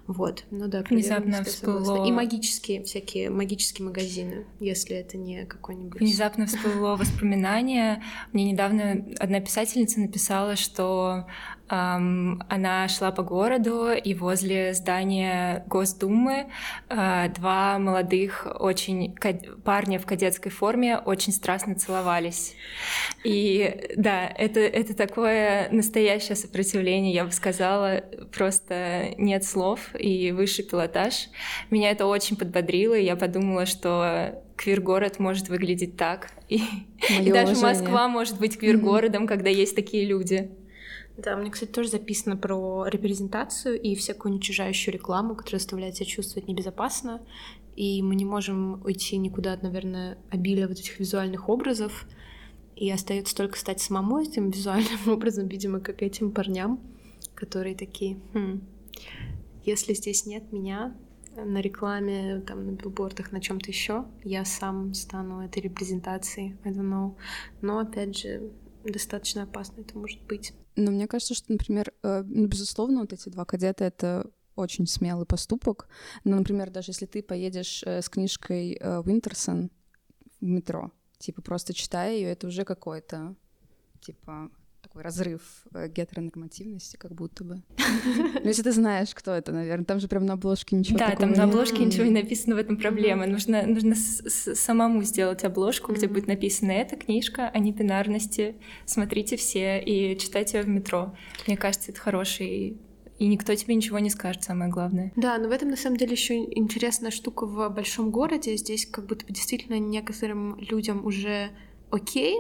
Вот, ну да, внезапно всплыло... И магические, всякие магические магазины, если это не какой-нибудь... Внезапно всплыло воспоминание. Мне недавно одна писательница написала, что она шла по городу, и возле здания Госдумы а, два молодых очень парня в кадетской форме очень страстно целовались. И да, это, это такое настоящее сопротивление, я бы сказала, просто нет слов и высший пилотаж. Меня это очень подбодрило, и я подумала, что квир-город может выглядеть так. (laughs) И, и даже Москва может быть квир-городом, mm-hmm. когда есть такие люди. Да, мне, кстати, тоже записано про репрезентацию и всякую уничижающую рекламу, которая заставляет себя чувствовать небезопасно. И мы не можем уйти никуда от, наверное, обилия вот этих визуальных образов. И остается только стать самому этим визуальным (laughs) образом, видимо, как этим парням, которые такие, хм, если здесь нет меня на рекламе, там, на билбордах, на чем то еще, я сам стану этой репрезентацией, I don't know. Но, опять же, достаточно опасно это может быть. Но мне кажется, что, например, э, ну, безусловно, вот эти два кадета — это очень смелый поступок. Но, например, даже если ты поедешь э, с книжкой Уинтерсон в метро, типа просто читая ее, это уже какое-то, типа, такой разрыв э, гетеронормативности, как будто бы. (laughs) Ну, если ты знаешь, кто это, наверное. Там же прям на обложке ничего Да, там на обложке ничего не написано, в этом проблема. Нужно, нужно самому сделать обложку, где будет написано «Эта книжка о небинарности, смотрите все и читайте ее в метро». Мне кажется, это хороший и никто тебе ничего не скажет, самое главное. Да, но в этом на самом деле еще интересная штука в большом городе. Здесь как будто бы действительно некоторым людям уже окей,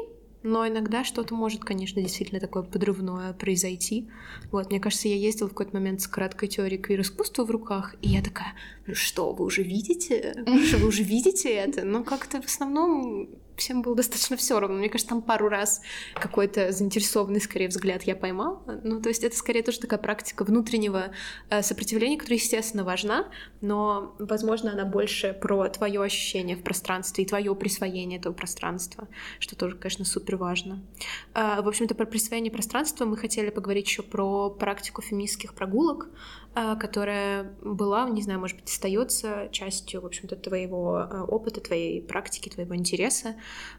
но иногда что-то может, конечно, действительно такое подрывное произойти. Вот, мне кажется, я ездила в какой-то момент с краткой теорией квир-искусства в руках, и я такая, ну что, вы уже видите? Что, вы уже видите это? Но как-то в основном всем было достаточно все равно. Мне кажется, там пару раз какой-то заинтересованный, скорее, взгляд я поймала. Ну, то есть это скорее тоже такая практика внутреннего э, сопротивления, которая, естественно, важна, но, возможно, она больше про твое ощущение в пространстве и твое присвоение этого пространства, что тоже, конечно, супер важно. Э, в общем-то, про присвоение пространства мы хотели поговорить еще про практику феминистских прогулок, которая была, не знаю, может быть, остается частью, в общем-то, твоего опыта, твоей практики, твоего интереса.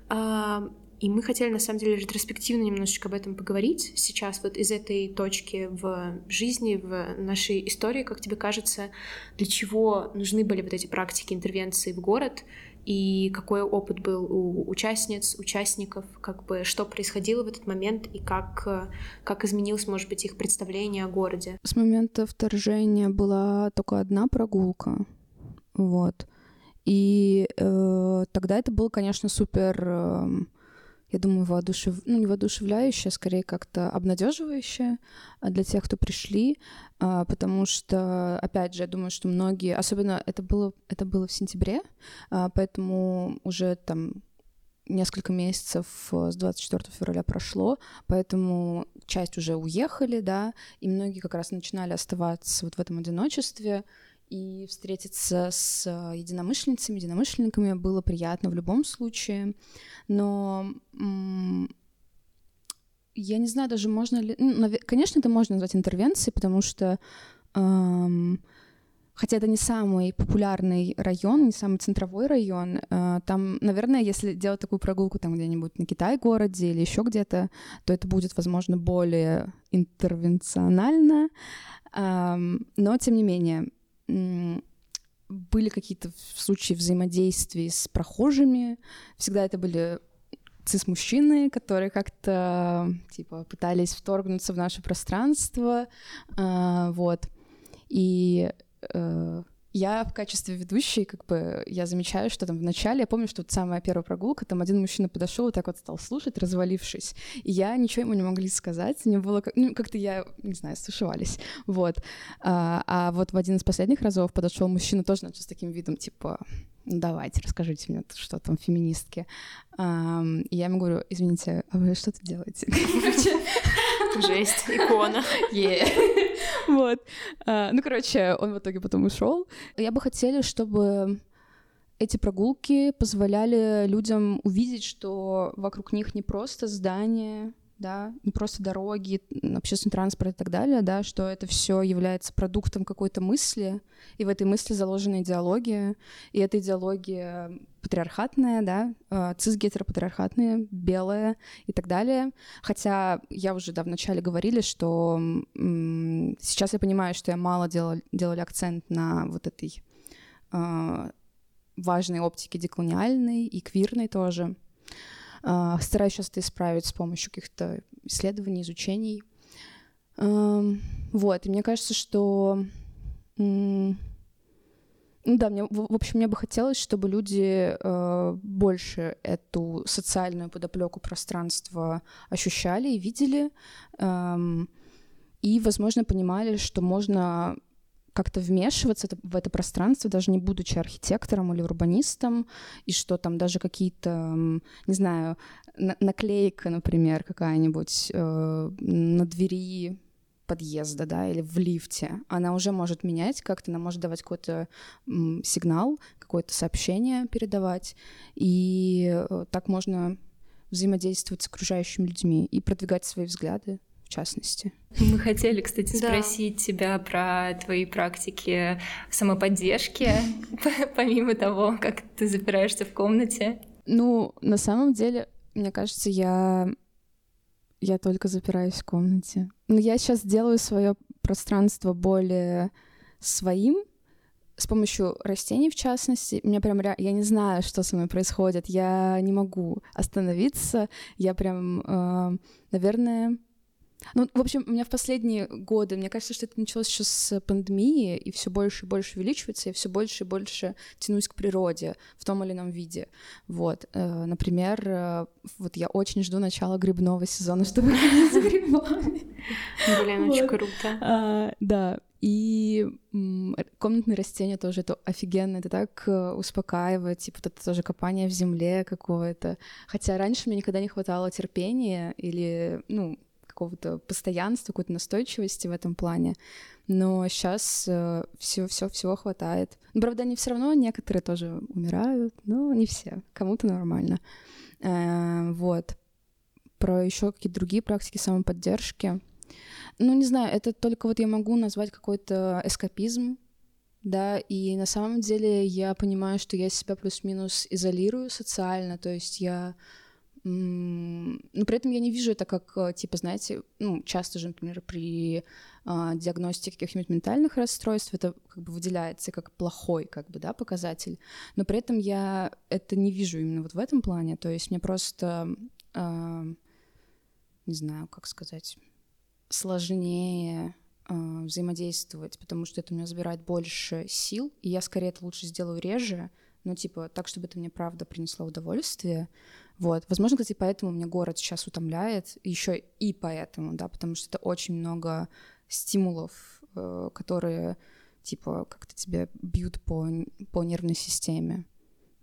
А, и мы хотели, на самом деле, ретроспективно немножечко об этом поговорить сейчас, вот из этой точки в жизни, в нашей истории, как тебе кажется, для чего нужны были вот эти практики интервенции в город, и какой опыт был у участниц, участников, как бы что происходило в этот момент и как, как изменилось, может быть, их представление о городе. С момента вторжения была только одна прогулка, вот. И э, тогда это было, конечно, супер, э, я думаю, воодушев... ну, не воодушевляющее, а скорее как-то обнадеживающее для тех, кто пришли, потому что, опять же, я думаю, что многие, особенно это было, это было в сентябре, э, поэтому уже там несколько месяцев с 24 февраля прошло, поэтому часть уже уехали, да, и многие как раз начинали оставаться вот в этом одиночестве, и встретиться с э, единомышленницами, единомышленниками было приятно в любом случае, но я не знаю даже, можно ли... Ну, конечно, это можно назвать интервенцией, потому что эм, хотя это не самый популярный район, не самый центровой район, э, там, наверное, если делать такую прогулку там где-нибудь на Китай-городе или еще где-то, то это будет, возможно, более интервенционально, эм, но, тем не менее, были какие-то случаи взаимодействия с прохожими. Всегда это были цис-мужчины, которые как-то типа пытались вторгнуться в наше пространство, э, вот. И э, я в качестве ведущей, как бы, я замечаю, что там в начале, я помню, что вот самая первая прогулка, там один мужчина подошел и так вот стал слушать, развалившись, и я ничего ему не могли сказать, мне было, как, ну, как-то я, не знаю, стушевались, вот. А, а вот в один из последних разов подошел мужчина тоже начал с таким видом, типа, давайте, расскажите мне, что там феминистки. И я ему говорю, извините, а вы что тут делаете? (laughs) Жесть, икона. (laughs) Вот. А, ну, короче, он в итоге потом ушел. Я бы хотела, чтобы эти прогулки позволяли людям увидеть, что вокруг них не просто здания, да, не просто дороги, общественный транспорт и так далее, да, что это все является продуктом какой-то мысли, и в этой мысли заложена идеология, и эта идеология патриархатная, да, э, цис-гетеропатриархатная, белая и так далее. Хотя я уже, да, вначале говорили, что сейчас я понимаю, что я мало делала, делали акцент на вот этой э, важной оптике деколониальной и квирной тоже. А, стараюсь сейчас это исправить с помощью каких-то исследований, изучений. Вот, и мне кажется, что... Ну да, мне, в общем, мне бы хотелось, чтобы люди э, больше эту социальную подоплеку пространства ощущали и видели, э, и, возможно, понимали, что можно как-то вмешиваться в это пространство, даже не будучи архитектором или урбанистом, и что там даже какие-то, не знаю, наклейка, например, какая-нибудь э, на двери подъезда, да, или в лифте, она уже может менять как-то, она может давать какой-то сигнал, какое-то сообщение передавать, и э, так можно взаимодействовать с окружающими людьми и продвигать свои взгляды в частности. Мы хотели, кстати, спросить да. тебя про твои практики самоподдержки, (laughs) помимо того, как ты запираешься в комнате. Ну, на самом деле, мне кажется, я я только запираюсь в комнате. Но я сейчас делаю свое пространство более своим, с помощью растений, в частности, меня прям я не знаю, что со мной происходит, я не могу остановиться, я прям, э, наверное, ну, в общем, у меня в последние годы, мне кажется, что это началось еще с пандемии, и все больше и больше увеличивается, и все больше и больше тянусь к природе в том или ином виде. Вот, э, например, э, вот я очень жду начала грибного сезона, чтобы с (laughs) грибами. Блин, очень круто. А, да, и комнатные растения тоже это офигенно, это так э, успокаивает, типа это тоже копание в земле какое-то. Хотя раньше мне никогда не хватало терпения или, ну, какого-то постоянства, какой-то настойчивости в этом плане. Но сейчас э, все, все, всего хватает. Правда, они все равно некоторые тоже умирают, но не все. Кому-то нормально. Э, вот. Про еще какие-то другие практики самоподдержки. Ну, не знаю, это только вот я могу назвать какой-то эскапизм, да, и на самом деле я понимаю, что я себя плюс-минус изолирую социально, то есть я но при этом я не вижу это как, э, типа, знаете, ну, часто же, например, при а, диагностике каких-нибудь ментальных расстройств это как бы выделяется как плохой, как бы, да, показатель. Но при этом я это не вижу именно вот в этом плане. То есть мне просто, а, не знаю, как сказать, сложнее а, взаимодействовать, потому что это у меня забирает больше сил, и я скорее это лучше сделаю реже, ну, типа, так, чтобы это мне правда принесло удовольствие. Вот. Возможно, кстати, поэтому мне город сейчас утомляет, еще и поэтому, да, потому что это очень много стимулов, э, которые, типа, как-то тебя бьют по, по нервной системе.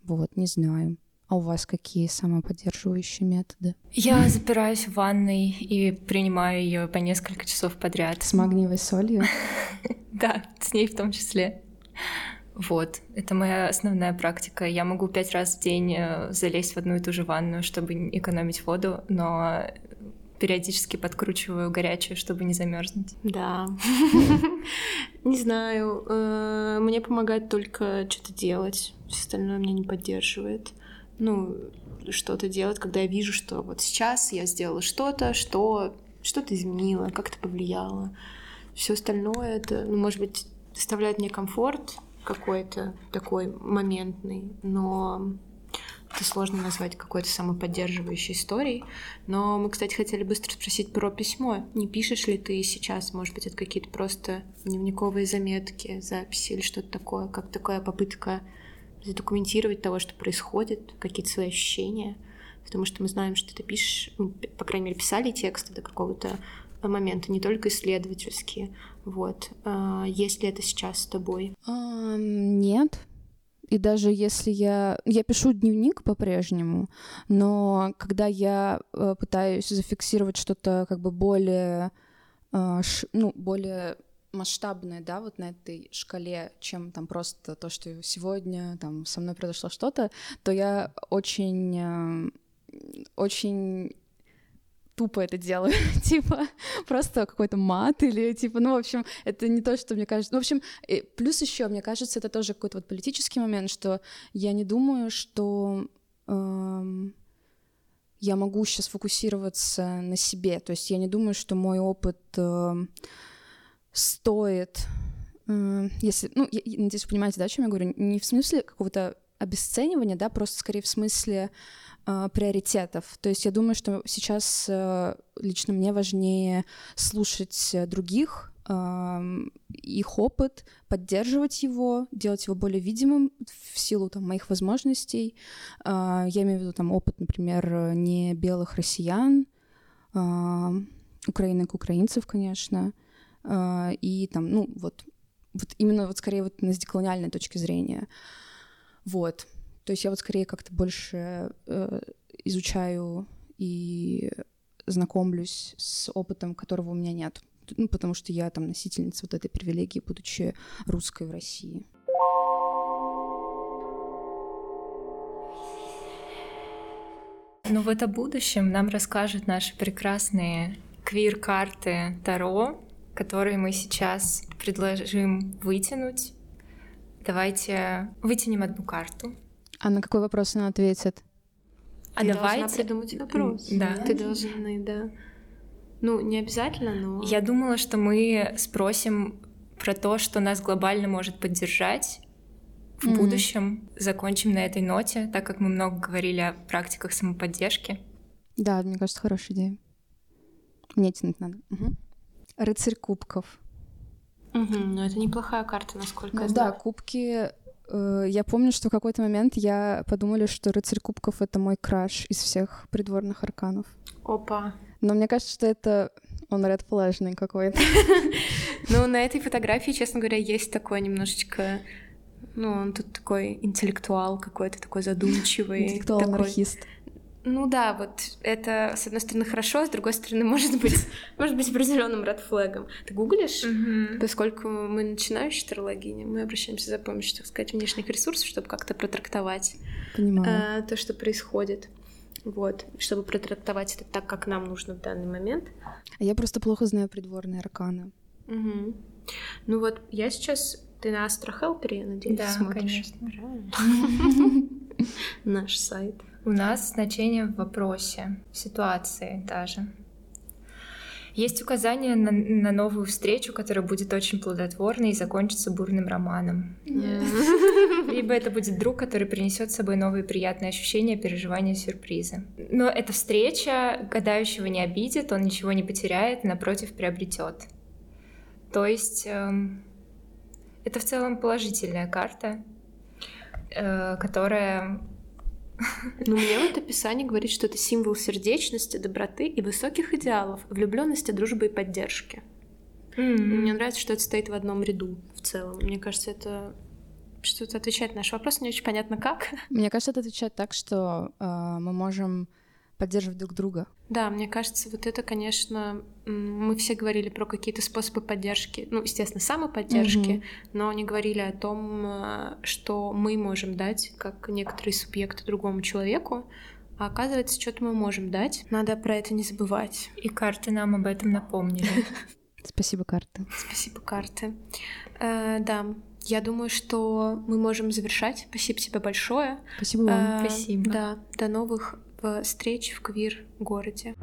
Вот, не знаю. А у вас какие самоподдерживающие методы? Я запираюсь в ванной и принимаю ее по несколько часов подряд. С магниевой солью? (laughs) Да, с ней в том числе. Вот, это моя основная практика. Я могу пять раз в день э, залезть в одну и ту же ванную, чтобы экономить воду, но периодически подкручиваю горячую, чтобы не замерзнуть. Да. (laughs) Не знаю. Э, мне помогает только что-то делать. Все остальное меня не поддерживает. Ну, что-то делать, когда я вижу, что вот сейчас я сделала что-то, что что-то изменило, как-то повлияло. Все остальное это, ну, может быть, доставляет мне комфорт, какой-то такой моментный, но это сложно назвать какой-то самоподдерживающей историей. Но мы, кстати, хотели быстро спросить про письмо. Не пишешь ли ты сейчас, может быть, это какие-то просто дневниковые заметки, записи или что-то такое, как такая попытка задокументировать того, что происходит, какие-то свои ощущения? Потому что мы знаем, что ты пишешь, ну, по крайней мере, писали тексты до какого-то момента, не только исследовательские. Вот. А, есть ли это сейчас с тобой? А, нет. И даже если я... Я пишу дневник по-прежнему, но когда я э, пытаюсь зафиксировать что-то как бы более... Э. Ну, более масштабное, да, вот на этой шкале, чем там просто то, что сегодня там со мной произошло что-то, то я очень, э, очень тупо это делаю, (laughs) типа просто какой-то мат или типа, ну, в общем, это не то, что мне кажется. Ну, в общем, плюс еще, мне кажется, это тоже какой-то вот политический момент, что я не думаю, что эм, я могу сейчас фокусироваться на себе. То есть я не думаю, что мой опыт э, стоит, э, если, ну, я, надеюсь, вы понимаете, да, о чем я говорю, не в смысле какого-то обесценивания, да, просто скорее в смысле э, приоритетов. То есть я думаю, что сейчас э, лично мне важнее слушать других, э, их опыт, поддерживать его, делать его более видимым в силу там, моих возможностей. Э, я имею в виду там опыт, например, не белых россиян, украинок, украинцев, конечно, а, и там, ну, вот, вот именно вот скорее вот с деколониальной точки зрения. Вот. То есть я вот скорее как-то больше э, изучаю и знакомлюсь с опытом, которого у меня нет. Ну, потому что я там носительница вот этой привилегии, будучи русской в России. Ну вот о будущем нам расскажут наши прекрасные квир-карты Таро, которые мы сейчас предложим вытянуть. Давайте вытянем одну карту. А на какой вопрос она ответит? А Ты давайте должна придумать вопрос. Да. Ты должна, да. Ну, не обязательно, но... Я думала, что мы спросим про то, что нас глобально может поддержать в mm-hmm. будущем. Закончим на этой ноте, так как мы много говорили о практиках самоподдержки. Да, мне кажется, хорошая идея. Мне тянуть надо. Угу. Рыцарь кубков. Угу, ну это неплохая карта, насколько ну, я знаю. Да, кубки. Э, я помню, что в какой-то момент я подумали, что рыцарь кубков это мой краш из всех придворных арканов. Опа. Но мне кажется, что это он ред флэжный какой-то. (laughs) Ну, на этой фотографии, честно говоря, есть такое немножечко ну, он тут такой интеллектуал какой-то, такой задумчивый. Интеллектуал-анархист. Ну да, вот это, с одной стороны, хорошо, с другой стороны, (laughs) может быть, может быть определенным редфлегом. Ты гуглишь, mm-hmm. поскольку мы начинающие тарологини, мы обращаемся за помощью, так сказать, внешних ресурсов, чтобы как-то протрактовать э, то, что происходит. Вот, чтобы протрактовать это так, как нам нужно в данный момент. А я просто плохо знаю придворные арканы. Угу. Ну вот, я сейчас... Ты на я надеюсь, да, смотришь? конечно. (laughs) (laughs) (laughs) Наш сайт. У нас значение в вопросе, в ситуации даже. Есть указание на, на новую встречу, которая будет очень плодотворной и закончится бурным романом. Yeah. Либо это будет друг, который принесет с собой новые приятные ощущения, переживания, сюрпризы. Но эта встреча гадающего не обидит, он ничего не потеряет, напротив, приобретет. То есть эм, это в целом положительная карта, которая ну, мне вот (laughs) описание говорит, что это символ сердечности, доброты и высоких идеалов, влюбленности, дружбы и поддержки. Mm-hmm. Мне нравится, что это стоит в одном ряду в целом. Мне кажется, это что-то отвечает на наш вопрос, не очень понятно как. Мне кажется, это отвечает так, что э, мы можем поддерживать друг друга. Да, мне кажется, вот это, конечно, мы все говорили про какие-то способы поддержки, ну, естественно, самоподдержки, mm-hmm. но не говорили о том, э, что мы можем дать, как некоторые субъекты другому человеку, а оказывается, что-то мы можем дать. Надо про это не забывать. И карты нам об этом напомнили. (laughs) Спасибо, карты. Спасибо, карты. Э, да, я думаю, что мы можем завершать. Спасибо тебе большое. Спасибо вам. Э, Спасибо. Да, до новых встреч в квир-городе.